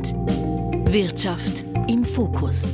Welt. Wirtschaft im Fokus.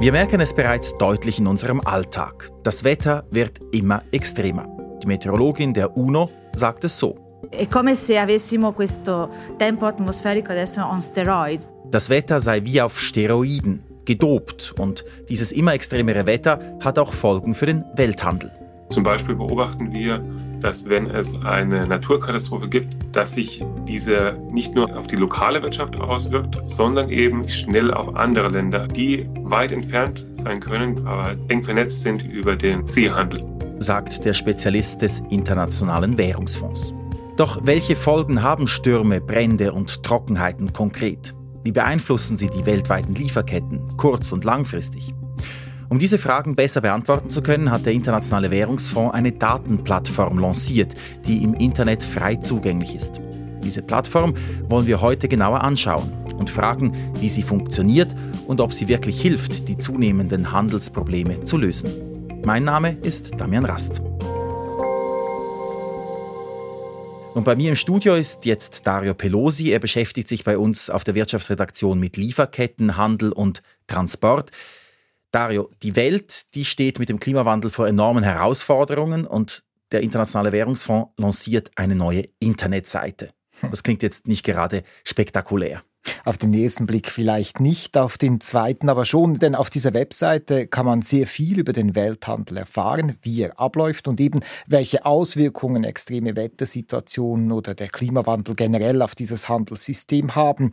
Wir merken es bereits deutlich in unserem Alltag. Das Wetter wird immer extremer. Die Meteorologin der UNO sagt es so. È come se avessimo questo tempo atmosferico adesso on steroids. Das Wetter sei wie auf Steroiden, gedopt und dieses immer extremere Wetter hat auch Folgen für den Welthandel. Zum Beispiel beobachten wir, dass wenn es eine Naturkatastrophe gibt, dass sich diese nicht nur auf die lokale Wirtschaft auswirkt, sondern eben schnell auf andere Länder, die weit entfernt sein können, aber eng vernetzt sind über den Seehandel. Sagt der Spezialist des Internationalen Währungsfonds. Doch welche Folgen haben Stürme, Brände und Trockenheiten konkret? Wie beeinflussen sie die weltweiten Lieferketten, kurz- und langfristig? Um diese Fragen besser beantworten zu können, hat der Internationale Währungsfonds eine Datenplattform lanciert, die im Internet frei zugänglich ist. Diese Plattform wollen wir heute genauer anschauen und fragen, wie sie funktioniert und ob sie wirklich hilft, die zunehmenden Handelsprobleme zu lösen. Mein Name ist Damian Rast. Und bei mir im Studio ist jetzt Dario Pelosi. Er beschäftigt sich bei uns auf der Wirtschaftsredaktion mit Lieferketten, Handel und Transport. Dario, die Welt, die steht mit dem Klimawandel vor enormen Herausforderungen und der Internationale Währungsfonds lanciert eine neue Internetseite. Das klingt jetzt nicht gerade spektakulär. Auf den ersten Blick vielleicht nicht, auf den zweiten aber schon, denn auf dieser Webseite kann man sehr viel über den Welthandel erfahren, wie er abläuft und eben welche Auswirkungen extreme Wettersituationen oder der Klimawandel generell auf dieses Handelssystem haben.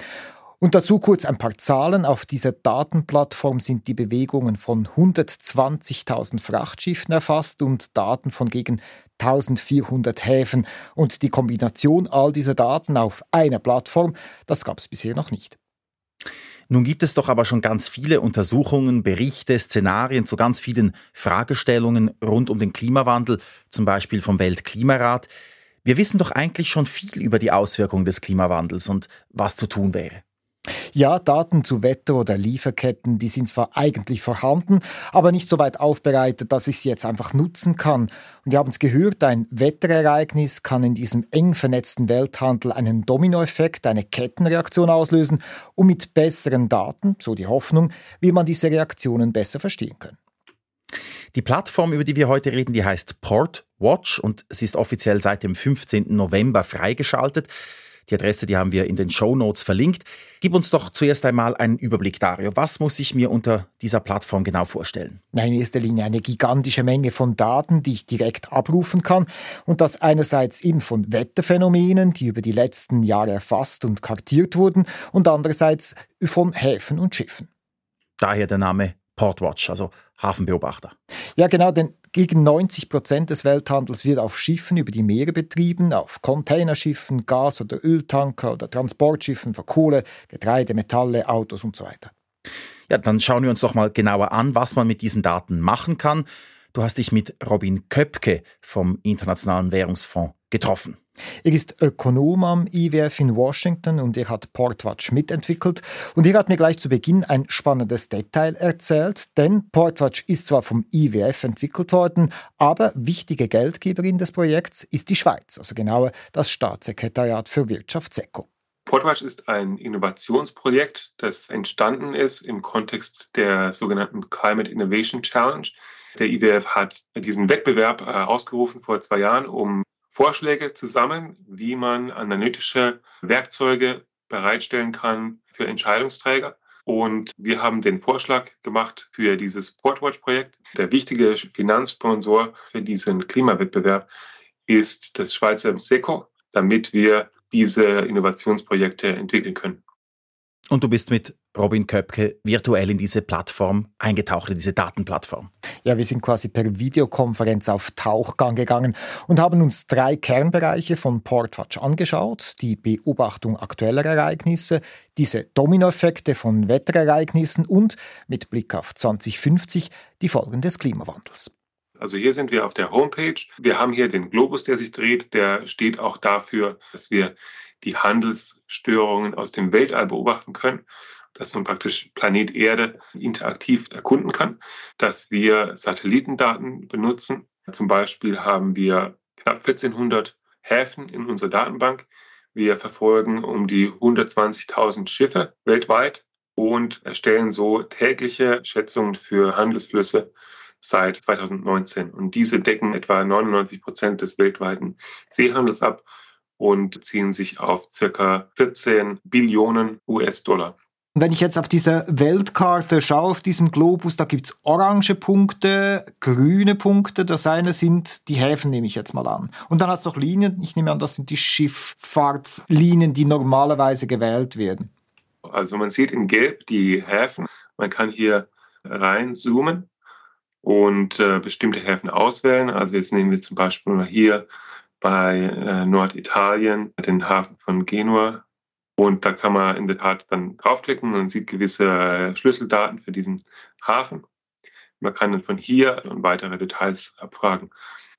Und dazu kurz ein paar Zahlen. Auf dieser Datenplattform sind die Bewegungen von 120.000 Frachtschiffen erfasst und Daten von gegen 1400 Häfen. Und die Kombination all dieser Daten auf einer Plattform, das gab es bisher noch nicht. Nun gibt es doch aber schon ganz viele Untersuchungen, Berichte, Szenarien zu ganz vielen Fragestellungen rund um den Klimawandel, zum Beispiel vom Weltklimarat. Wir wissen doch eigentlich schon viel über die Auswirkungen des Klimawandels und was zu tun wäre. Ja, Daten zu Wetter- oder Lieferketten, die sind zwar eigentlich vorhanden, aber nicht so weit aufbereitet, dass ich sie jetzt einfach nutzen kann. Und wir haben es gehört, ein Wetterereignis kann in diesem eng vernetzten Welthandel einen Dominoeffekt, eine Kettenreaktion auslösen und mit besseren Daten, so die Hoffnung, wie man diese Reaktionen besser verstehen können. Die Plattform, über die wir heute reden, die heißt Port Watch und sie ist offiziell seit dem 15. November freigeschaltet. Die Adresse, die haben wir in den Show Notes verlinkt. Gib uns doch zuerst einmal einen Überblick, Dario. Was muss ich mir unter dieser Plattform genau vorstellen? In erster Linie eine gigantische Menge von Daten, die ich direkt abrufen kann. Und das einerseits eben von Wetterphänomenen, die über die letzten Jahre erfasst und kartiert wurden, und andererseits von Häfen und Schiffen. Daher der Name Portwatch, also Hafenbeobachter. Ja, genau, denn gegen 90 Prozent des Welthandels wird auf Schiffen über die Meere betrieben, auf Containerschiffen, Gas- oder Öltanker oder Transportschiffen für Kohle, Getreide, Metalle, Autos und so weiter. Ja, dann schauen wir uns doch mal genauer an, was man mit diesen Daten machen kann. Du hast dich mit Robin Köpke vom Internationalen Währungsfonds getroffen. Er ist Ökonom am IWF in Washington und er hat Portwatch mitentwickelt. Und er hat mir gleich zu Beginn ein spannendes Detail erzählt, denn Portwatch ist zwar vom IWF entwickelt worden, aber wichtige Geldgeberin des Projekts ist die Schweiz, also genauer das Staatssekretariat für Wirtschaft SECO. Portwatch ist ein Innovationsprojekt, das entstanden ist im Kontext der sogenannten Climate Innovation Challenge. Der IWF hat diesen Wettbewerb äh, ausgerufen vor zwei Jahren, um Vorschläge zusammen, wie man analytische Werkzeuge bereitstellen kann für Entscheidungsträger. Und wir haben den Vorschlag gemacht für dieses Portwatch-Projekt. Der wichtige Finanzsponsor für diesen Klimawettbewerb ist das Schweizer SECO, damit wir diese Innovationsprojekte entwickeln können. Und du bist mit Robin Köpke virtuell in diese Plattform eingetaucht, in diese Datenplattform. Ja, wir sind quasi per Videokonferenz auf Tauchgang gegangen und haben uns drei Kernbereiche von Portwatch angeschaut. Die Beobachtung aktueller Ereignisse, diese Dominoeffekte von Wetterereignissen und mit Blick auf 2050 die Folgen des Klimawandels. Also hier sind wir auf der Homepage. Wir haben hier den Globus, der sich dreht. Der steht auch dafür, dass wir die Handelsstörungen aus dem Weltall beobachten können, dass man praktisch Planet Erde interaktiv erkunden kann, dass wir Satellitendaten benutzen. Zum Beispiel haben wir knapp 1400 Häfen in unserer Datenbank. Wir verfolgen um die 120.000 Schiffe weltweit und erstellen so tägliche Schätzungen für Handelsflüsse seit 2019. Und diese decken etwa 99 Prozent des weltweiten Seehandels ab und ziehen sich auf circa 14 Billionen US-Dollar. Wenn ich jetzt auf diese Weltkarte schaue, auf diesem Globus, da gibt es orange Punkte, grüne Punkte. Das eine sind die Häfen, nehme ich jetzt mal an. Und dann hat es noch Linien, ich nehme an, das sind die Schifffahrtslinien, die normalerweise gewählt werden. Also man sieht in Gelb die Häfen. Man kann hier reinzoomen und äh, bestimmte Häfen auswählen. Also jetzt nehmen wir zum Beispiel mal hier bei äh, Norditalien den Hafen von Genua. Und da kann man in der Tat dann draufklicken und sieht gewisse äh, Schlüsseldaten für diesen Hafen. Man kann dann von hier und weitere Details abfragen.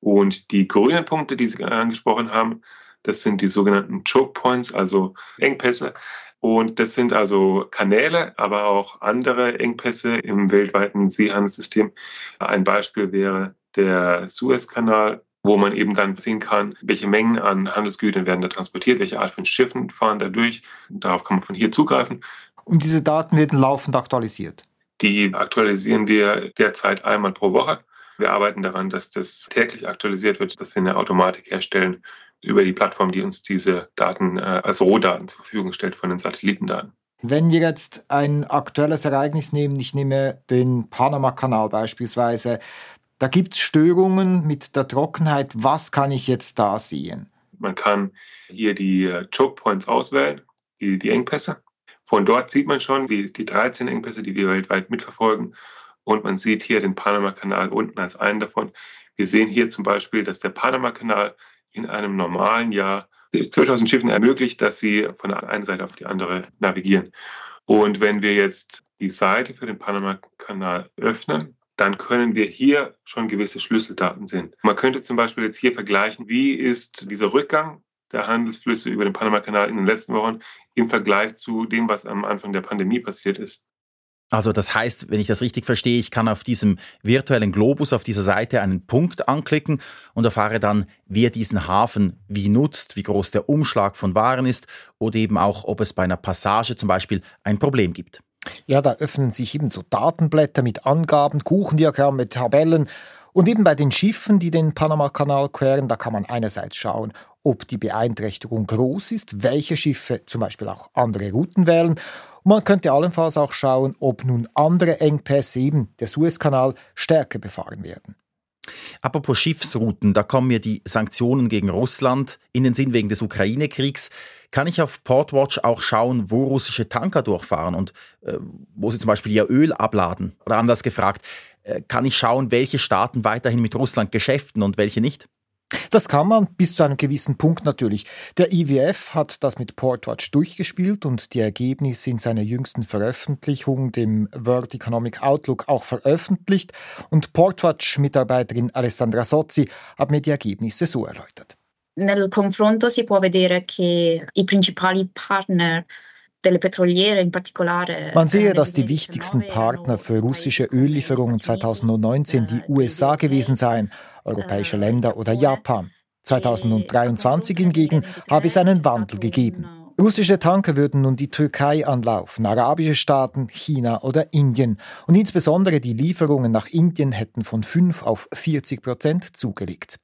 Und die grünen Punkte, die Sie angesprochen haben, das sind die sogenannten Choke Points, also Engpässe. Und das sind also Kanäle, aber auch andere Engpässe im weltweiten Seehandelssystem. Ein Beispiel wäre der Suezkanal, wo man eben dann sehen kann, welche Mengen an Handelsgütern werden da transportiert, welche Art von Schiffen fahren da durch. Darauf kann man von hier zugreifen. Und diese Daten werden laufend aktualisiert? Die aktualisieren wir derzeit einmal pro Woche. Wir arbeiten daran, dass das täglich aktualisiert wird, dass wir eine Automatik herstellen über die Plattform, die uns diese Daten äh, als Rohdaten zur Verfügung stellt von den Satellitendaten. Wenn wir jetzt ein aktuelles Ereignis nehmen, ich nehme den Panama-Kanal beispielsweise, da gibt es Störungen mit der Trockenheit. Was kann ich jetzt da sehen? Man kann hier die äh, Choke Points auswählen, die, die Engpässe. Von dort sieht man schon die, die 13 Engpässe, die wir weltweit mitverfolgen. Und man sieht hier den Panama-Kanal unten als einen davon. Wir sehen hier zum Beispiel, dass der Panama-Kanal in einem normalen Jahr 2000 Schiffen ermöglicht, dass sie von der einen Seite auf die andere navigieren. Und wenn wir jetzt die Seite für den Panama-Kanal öffnen, dann können wir hier schon gewisse Schlüsseldaten sehen. Man könnte zum Beispiel jetzt hier vergleichen, wie ist dieser Rückgang der Handelsflüsse über den Panama-Kanal in den letzten Wochen im Vergleich zu dem, was am Anfang der Pandemie passiert ist. Also das heißt, wenn ich das richtig verstehe, ich kann auf diesem virtuellen Globus auf dieser Seite einen Punkt anklicken und erfahre dann, wer diesen Hafen wie nutzt, wie groß der Umschlag von Waren ist oder eben auch, ob es bei einer Passage zum Beispiel ein Problem gibt. Ja, da öffnen sich eben so Datenblätter mit Angaben, Kuchendiagramme, Tabellen. Und eben bei den Schiffen, die den Panama-Kanal queren, da kann man einerseits schauen, ob die Beeinträchtigung groß ist, welche Schiffe zum Beispiel auch andere Routen wählen. Und man könnte allenfalls auch schauen, ob nun andere Engpässe, eben der Suezkanal, stärker befahren werden. Apropos Schiffsrouten, da kommen mir die Sanktionen gegen Russland in den Sinn wegen des Ukraine-Kriegs. Kann ich auf Portwatch auch schauen, wo russische Tanker durchfahren und äh, wo sie zum Beispiel ihr Öl abladen? Oder anders gefragt, äh, kann ich schauen, welche Staaten weiterhin mit Russland geschäften und welche nicht? Das kann man bis zu einem gewissen Punkt natürlich. Der IWF hat das mit Portwatch durchgespielt und die Ergebnisse in seiner jüngsten Veröffentlichung, dem World Economic Outlook, auch veröffentlicht. Und Portwatch-Mitarbeiterin Alessandra Sozzi hat mir die Ergebnisse so erläutert. Nel confronto si può vedere che i principali partner man sehe, dass die wichtigsten Partner für russische Öllieferungen 2019 die USA gewesen seien, europäische Länder oder Japan. 2023 hingegen habe es einen Wandel gegeben. Russische Tanker würden nun die Türkei anlaufen, arabische Staaten, China oder Indien. Und insbesondere die Lieferungen nach Indien hätten von 5 auf 40 Prozent zugelegt.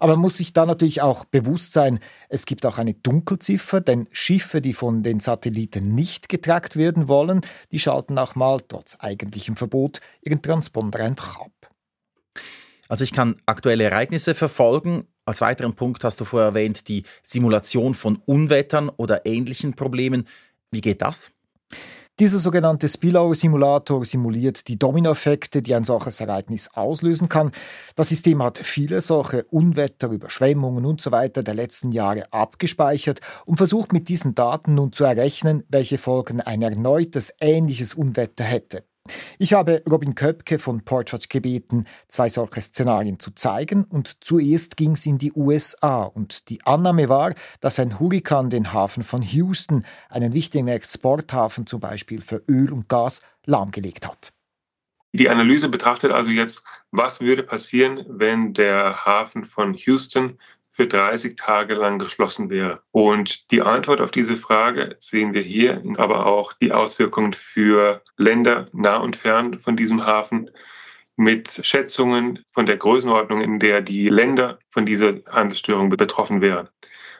Aber man muss sich da natürlich auch bewusst sein, es gibt auch eine Dunkelziffer, denn Schiffe, die von den Satelliten nicht getrackt werden wollen, die schalten auch mal, trotz eigentlichem Verbot, ihren Transponder einfach ab. Also ich kann aktuelle Ereignisse verfolgen. Als weiteren Punkt hast du vorher erwähnt, die Simulation von Unwettern oder ähnlichen Problemen. Wie geht das? Dieser sogenannte Spillover-Simulator simuliert die Dominoeffekte, die ein solches Ereignis auslösen kann. Das System hat viele solche Unwetter, Überschwemmungen usw. So der letzten Jahre abgespeichert und versucht mit diesen Daten nun zu errechnen, welche Folgen ein erneutes ähnliches Unwetter hätte. Ich habe Robin Köpke von Portrait gebeten, zwei solche Szenarien zu zeigen und zuerst ging es in die USA und die Annahme war, dass ein Hurrikan den Hafen von Houston, einen wichtigen Exporthafen zum Beispiel für Öl und Gas, lahmgelegt hat. Die Analyse betrachtet also jetzt, was würde passieren, wenn der Hafen von Houston für 30 Tage lang geschlossen wäre. Und die Antwort auf diese Frage sehen wir hier, aber auch die Auswirkungen für Länder nah und fern von diesem Hafen mit Schätzungen von der Größenordnung, in der die Länder von dieser Handelsstörung betroffen wären.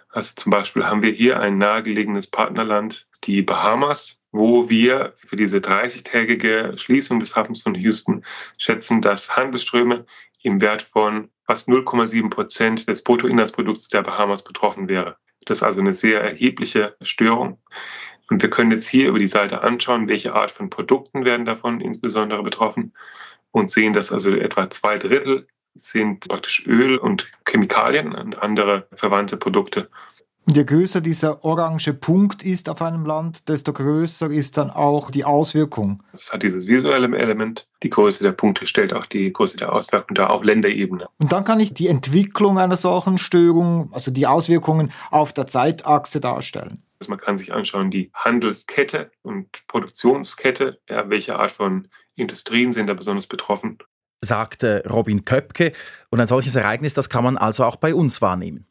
Also zum Beispiel haben wir hier ein nahegelegenes Partnerland, die Bahamas, wo wir für diese 30-tägige Schließung des Hafens von Houston schätzen, dass Handelsströme im Wert von fast 0,7 Prozent des Bruttoinlandsprodukts der Bahamas betroffen wäre. Das ist also eine sehr erhebliche Störung. Und wir können jetzt hier über die Seite anschauen, welche Art von Produkten werden davon insbesondere betroffen und sehen, dass also etwa zwei Drittel sind praktisch Öl und Chemikalien und andere verwandte Produkte. Und je größer dieser orange Punkt ist auf einem Land, desto größer ist dann auch die Auswirkung. Es hat dieses visuelle Element. Die Größe der Punkte stellt auch die Größe der Auswirkung dar auf Länderebene. Und dann kann ich die Entwicklung einer solchen Störung, also die Auswirkungen auf der Zeitachse darstellen. Also man kann sich anschauen, die Handelskette und Produktionskette, ja, welche Art von Industrien sind da besonders betroffen. Sagte Robin Köpke. Und ein solches Ereignis, das kann man also auch bei uns wahrnehmen.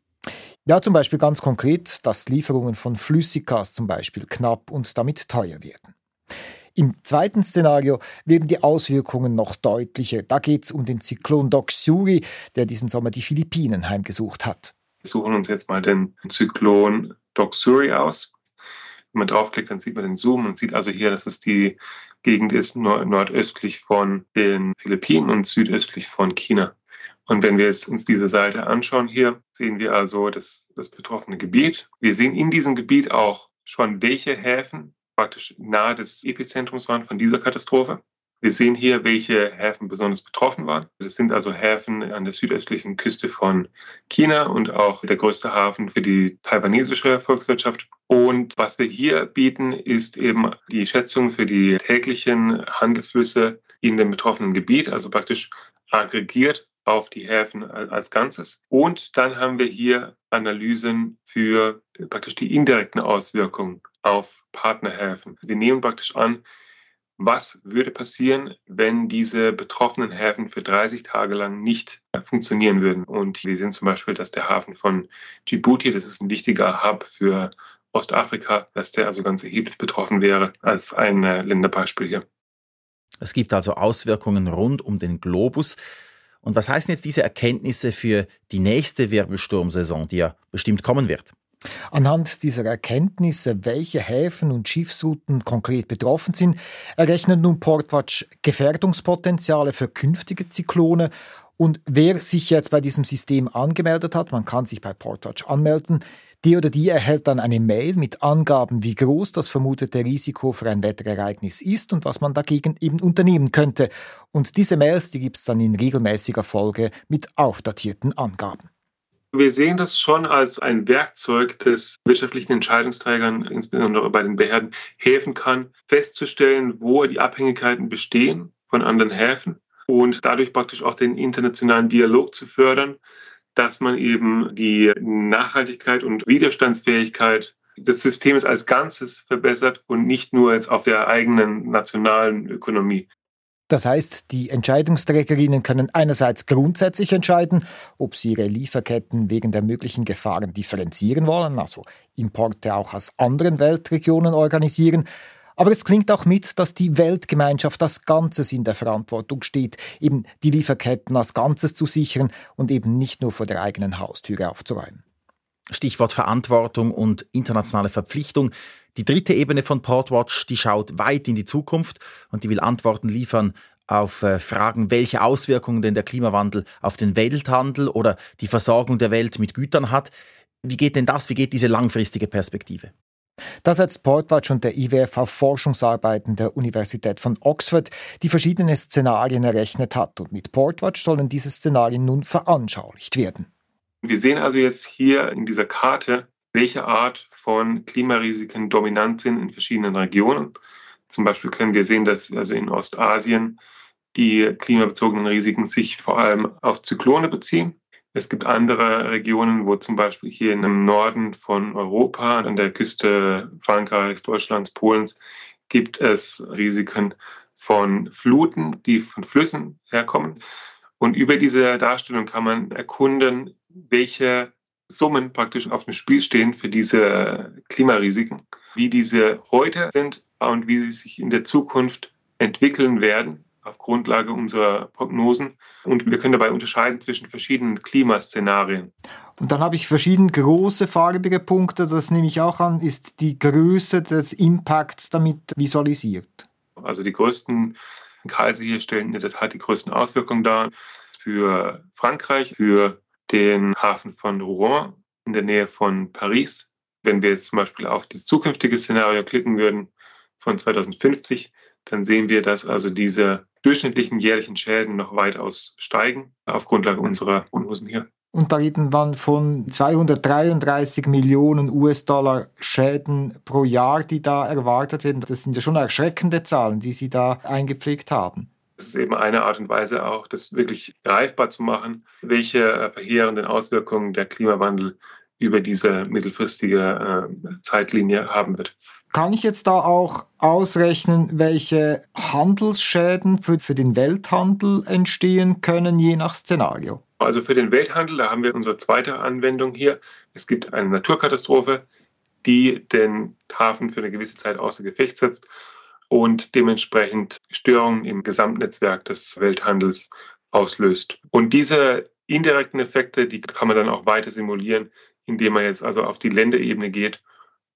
Ja, zum Beispiel ganz konkret, dass Lieferungen von Flüssiggas zum Beispiel knapp und damit teuer werden. Im zweiten Szenario werden die Auswirkungen noch deutlicher. Da geht es um den Zyklon Doksuri, der diesen Sommer die Philippinen heimgesucht hat. Wir suchen uns jetzt mal den Zyklon Doksuri aus. Wenn man draufklickt, dann sieht man den Zoom und sieht also hier, dass es die Gegend ist nordöstlich von den Philippinen und südöstlich von China. Und wenn wir jetzt uns diese Seite anschauen hier, sehen wir also das, das betroffene Gebiet. Wir sehen in diesem Gebiet auch schon, welche Häfen praktisch nahe des Epizentrums waren von dieser Katastrophe. Wir sehen hier, welche Häfen besonders betroffen waren. Das sind also Häfen an der südöstlichen Küste von China und auch der größte Hafen für die taiwanesische Volkswirtschaft. Und was wir hier bieten, ist eben die Schätzung für die täglichen Handelsflüsse in dem betroffenen Gebiet, also praktisch aggregiert auf die Häfen als Ganzes. Und dann haben wir hier Analysen für praktisch die indirekten Auswirkungen auf Partnerhäfen. Wir nehmen praktisch an, was würde passieren, wenn diese betroffenen Häfen für 30 Tage lang nicht funktionieren würden. Und wir sehen zum Beispiel, dass der Hafen von Djibouti, das ist ein wichtiger Hub für Ostafrika, dass der also ganz erheblich betroffen wäre, als ein Länderbeispiel hier. Es gibt also Auswirkungen rund um den Globus. Und was heißen jetzt diese Erkenntnisse für die nächste Wirbelsturmsaison, die ja bestimmt kommen wird? Anhand dieser Erkenntnisse, welche Häfen und Schiffsrouten konkret betroffen sind, errechnet nun Portwatch Gefährdungspotenziale für künftige Zyklone. Und wer sich jetzt bei diesem System angemeldet hat, man kann sich bei Portwatch anmelden, die oder die erhält dann eine Mail mit Angaben, wie groß das vermutete Risiko für ein Wetterereignis ist und was man dagegen eben unternehmen könnte. Und diese Mails, die gibt es dann in regelmäßiger Folge mit aufdatierten Angaben. Wir sehen das schon als ein Werkzeug, das wirtschaftlichen Entscheidungsträgern, insbesondere bei den Behörden, helfen kann, festzustellen, wo die Abhängigkeiten bestehen von anderen Häfen und dadurch praktisch auch den internationalen Dialog zu fördern dass man eben die Nachhaltigkeit und Widerstandsfähigkeit des Systems als Ganzes verbessert und nicht nur jetzt auf der eigenen nationalen Ökonomie. Das heißt, die Entscheidungsträgerinnen können einerseits grundsätzlich entscheiden, ob sie ihre Lieferketten wegen der möglichen Gefahren differenzieren wollen, also Importe auch aus anderen Weltregionen organisieren, aber es klingt auch mit, dass die Weltgemeinschaft als Ganzes in der Verantwortung steht, eben die Lieferketten als Ganzes zu sichern und eben nicht nur vor der eigenen Haustüre aufzuräumen. Stichwort Verantwortung und internationale Verpflichtung. Die dritte Ebene von Portwatch, die schaut weit in die Zukunft und die will Antworten liefern auf äh, Fragen, welche Auswirkungen denn der Klimawandel auf den Welthandel oder die Versorgung der Welt mit Gütern hat. Wie geht denn das? Wie geht diese langfristige Perspektive? Da setzt Portwatch und der IWF auf Forschungsarbeiten der Universität von Oxford, die verschiedene Szenarien errechnet hat. Und mit Portwatch sollen diese Szenarien nun veranschaulicht werden. Wir sehen also jetzt hier in dieser Karte, welche Art von Klimarisiken dominant sind in verschiedenen Regionen. Zum Beispiel können wir sehen, dass also in Ostasien die klimabezogenen Risiken sich vor allem auf Zyklone beziehen. Es gibt andere Regionen, wo zum Beispiel hier im Norden von Europa, an der Küste Frankreichs, Deutschlands, Polens, gibt es Risiken von Fluten, die von Flüssen herkommen. Und über diese Darstellung kann man erkunden, welche Summen praktisch auf dem Spiel stehen für diese Klimarisiken, wie diese heute sind und wie sie sich in der Zukunft entwickeln werden auf Grundlage unserer Prognosen. Und wir können dabei unterscheiden zwischen verschiedenen Klimaszenarien. Und dann habe ich verschiedene große farbige Punkte, das nehme ich auch an, ist die Größe des Impacts damit visualisiert. Also die größten Kreise hier stellen in der Tat die größten Auswirkungen dar für Frankreich, für den Hafen von Rouen in der Nähe von Paris. Wenn wir jetzt zum Beispiel auf das zukünftige Szenario klicken würden von 2050, dann sehen wir, dass also diese durchschnittlichen jährlichen Schäden noch weitaus steigen auf Grundlage unserer Prognosen hier. Und da reden wir von 233 Millionen US-Dollar Schäden pro Jahr, die da erwartet werden. Das sind ja schon erschreckende Zahlen, die Sie da eingepflegt haben. Das ist eben eine Art und Weise auch, das wirklich greifbar zu machen, welche äh, verheerenden Auswirkungen der Klimawandel über diese mittelfristige äh, Zeitlinie haben wird. Kann ich jetzt da auch ausrechnen, welche Handelsschäden für, für den Welthandel entstehen können, je nach Szenario? Also für den Welthandel, da haben wir unsere zweite Anwendung hier. Es gibt eine Naturkatastrophe, die den Hafen für eine gewisse Zeit außer Gefecht setzt und dementsprechend Störungen im Gesamtnetzwerk des Welthandels auslöst. Und diese indirekten Effekte, die kann man dann auch weiter simulieren, indem man jetzt also auf die Länderebene geht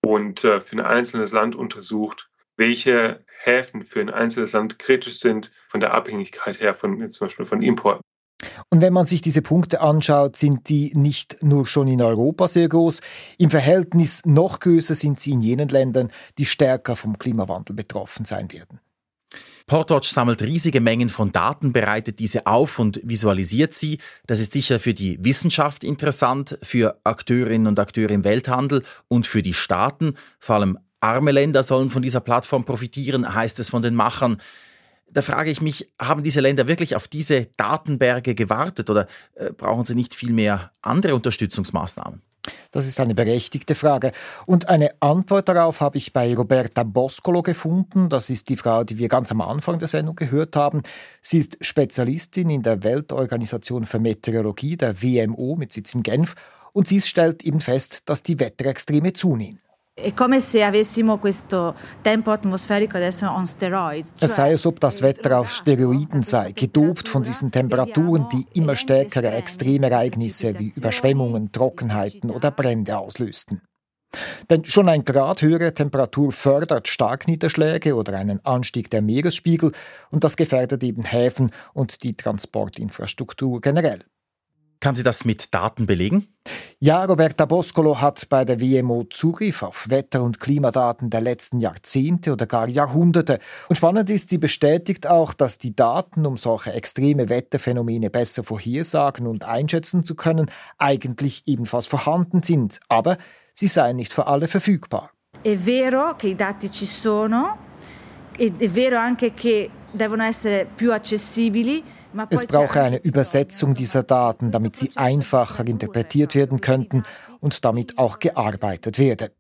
und äh, für ein einzelnes Land untersucht, welche Häfen für ein einzelnes Land kritisch sind von der Abhängigkeit her von zum Beispiel von Importen. Und wenn man sich diese Punkte anschaut, sind die nicht nur schon in Europa sehr groß, im Verhältnis noch größer sind sie in jenen Ländern, die stärker vom Klimawandel betroffen sein werden. Portwatch sammelt riesige Mengen von Daten, bereitet diese auf und visualisiert sie. Das ist sicher für die Wissenschaft interessant, für Akteurinnen und Akteure im Welthandel und für die Staaten. Vor allem arme Länder sollen von dieser Plattform profitieren, heißt es von den Machern. Da frage ich mich, haben diese Länder wirklich auf diese Datenberge gewartet oder äh, brauchen sie nicht viel mehr andere Unterstützungsmaßnahmen? Das ist eine berechtigte Frage. Und eine Antwort darauf habe ich bei Roberta Boscolo gefunden. Das ist die Frau, die wir ganz am Anfang der Sendung gehört haben. Sie ist Spezialistin in der Weltorganisation für Meteorologie, der WMO, mit Sitz in Genf. Und sie stellt eben fest, dass die Wetterextreme zunehmen. Es sei, als ob das Wetter auf Steroiden sei, gedopt von diesen Temperaturen, die immer stärkere Extremereignisse wie Überschwemmungen, Trockenheiten oder Brände auslösten. Denn schon ein Grad höhere Temperatur fördert Starkniederschläge oder einen Anstieg der Meeresspiegel und das gefährdet eben Häfen und die Transportinfrastruktur generell. Kann sie das mit Daten belegen? Ja, Roberta Boscolo hat bei der WMO Zugriff auf Wetter- und Klimadaten der letzten Jahrzehnte oder gar Jahrhunderte. Und spannend ist, sie bestätigt auch, dass die Daten, um solche extreme Wetterphänomene besser vorhersagen und einschätzen zu können, eigentlich ebenfalls vorhanden sind. Aber sie seien nicht für alle verfügbar. È vero che i dati ci sono, è vero anche che devono essere più accessibili. Es brauche eine Übersetzung dieser Daten, damit sie einfacher interpretiert werden könnten und damit auch gearbeitet werde.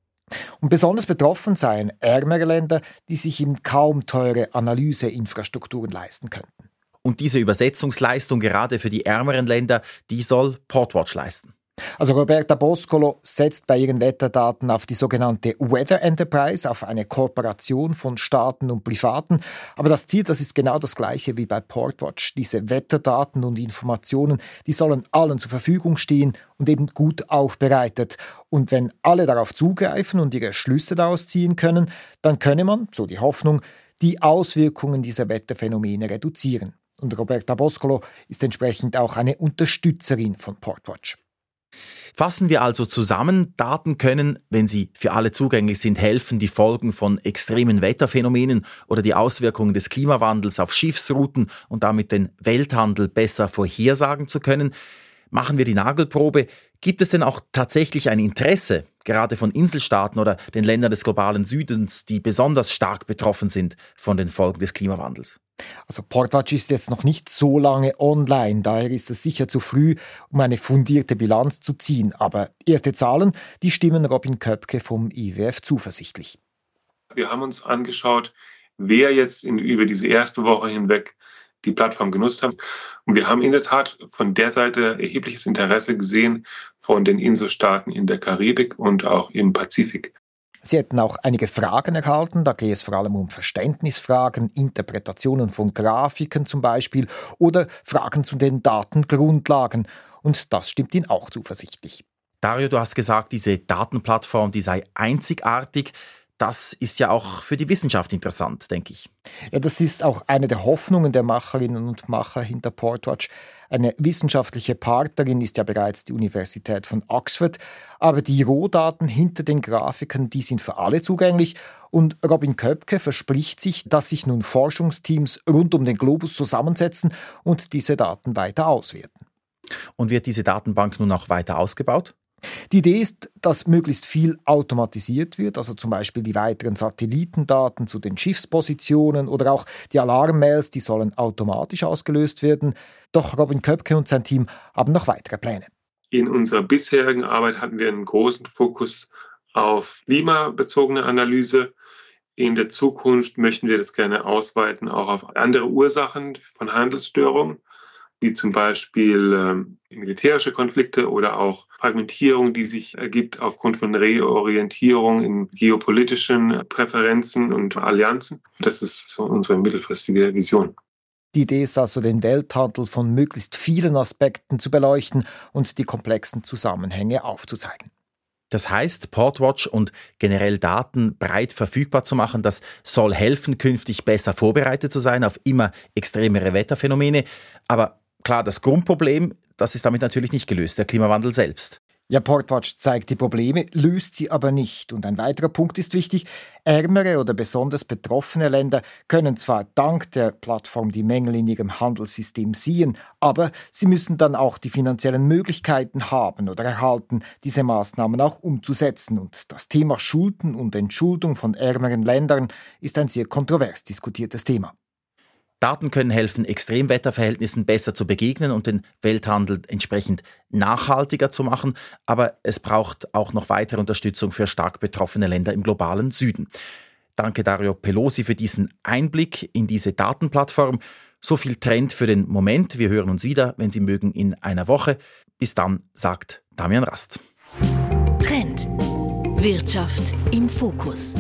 Und besonders betroffen seien ärmere Länder, die sich eben kaum teure Analyseinfrastrukturen leisten könnten. Und diese Übersetzungsleistung gerade für die ärmeren Länder, die soll Portwatch leisten. Also Roberta Boscolo setzt bei ihren Wetterdaten auf die sogenannte Weather Enterprise, auf eine Kooperation von Staaten und Privaten. Aber das Ziel, das ist genau das gleiche wie bei Portwatch. Diese Wetterdaten und Informationen, die sollen allen zur Verfügung stehen und eben gut aufbereitet. Und wenn alle darauf zugreifen und ihre Schlüsse daraus ziehen können, dann könne man, so die Hoffnung, die Auswirkungen dieser Wetterphänomene reduzieren. Und Roberta Boscolo ist entsprechend auch eine Unterstützerin von Portwatch. Fassen wir also zusammen, Daten können, wenn sie für alle zugänglich sind, helfen, die Folgen von extremen Wetterphänomenen oder die Auswirkungen des Klimawandels auf Schiffsrouten und damit den Welthandel besser vorhersagen zu können. Machen wir die Nagelprobe. Gibt es denn auch tatsächlich ein Interesse, gerade von Inselstaaten oder den Ländern des globalen Südens, die besonders stark betroffen sind von den Folgen des Klimawandels? Also Portwatch ist jetzt noch nicht so lange online, daher ist es sicher zu früh, um eine fundierte Bilanz zu ziehen. Aber erste Zahlen, die stimmen Robin Köpke vom IWF zuversichtlich. Wir haben uns angeschaut, wer jetzt in, über diese erste Woche hinweg die Plattform genutzt haben. Und wir haben in der Tat von der Seite erhebliches Interesse gesehen von den Inselstaaten in der Karibik und auch im Pazifik. Sie hätten auch einige Fragen erhalten. Da geht es vor allem um Verständnisfragen, Interpretationen von Grafiken zum Beispiel oder Fragen zu den Datengrundlagen. Und das stimmt Ihnen auch zuversichtlich. Dario, du hast gesagt, diese Datenplattform, die sei einzigartig. Das ist ja auch für die Wissenschaft interessant, denke ich. Ja, das ist auch eine der Hoffnungen der Macherinnen und Macher hinter Portwatch. Eine wissenschaftliche Partnerin ist ja bereits die Universität von Oxford, aber die Rohdaten hinter den Grafiken, die sind für alle zugänglich und Robin Köpke verspricht sich, dass sich nun Forschungsteams rund um den Globus zusammensetzen und diese Daten weiter auswerten. Und wird diese Datenbank nun auch weiter ausgebaut? Die Idee ist, dass möglichst viel automatisiert wird, also zum Beispiel die weiteren Satellitendaten zu den Schiffspositionen oder auch die Alarmmails, die sollen automatisch ausgelöst werden. Doch Robin Köpke und sein Team haben noch weitere Pläne. In unserer bisherigen Arbeit hatten wir einen großen Fokus auf klimabezogene Analyse. In der Zukunft möchten wir das gerne ausweiten, auch auf andere Ursachen von Handelsstörungen wie zum Beispiel ähm, militärische Konflikte oder auch Fragmentierung, die sich ergibt aufgrund von Reorientierung in geopolitischen Präferenzen und Allianzen. Das ist so unsere mittelfristige Vision. Die Idee ist also, den Welthandel von möglichst vielen Aspekten zu beleuchten und die komplexen Zusammenhänge aufzuzeigen. Das heißt, Portwatch und generell Daten breit verfügbar zu machen, das soll helfen, künftig besser vorbereitet zu sein auf immer extremere Wetterphänomene. Aber Klar, das Grundproblem, das ist damit natürlich nicht gelöst, der Klimawandel selbst. Ja, Portwatch zeigt die Probleme, löst sie aber nicht. Und ein weiterer Punkt ist wichtig, ärmere oder besonders betroffene Länder können zwar dank der Plattform die Mängel in ihrem Handelssystem sehen, aber sie müssen dann auch die finanziellen Möglichkeiten haben oder erhalten, diese Maßnahmen auch umzusetzen. Und das Thema Schulden und Entschuldung von ärmeren Ländern ist ein sehr kontrovers diskutiertes Thema. Daten können helfen, Extremwetterverhältnissen besser zu begegnen und den Welthandel entsprechend nachhaltiger zu machen, aber es braucht auch noch weitere Unterstützung für stark betroffene Länder im globalen Süden. Danke Dario Pelosi für diesen Einblick in diese Datenplattform. So viel Trend für den Moment. Wir hören uns wieder, wenn Sie mögen, in einer Woche. Bis dann, sagt Damian Rast. Trend. Wirtschaft im Fokus.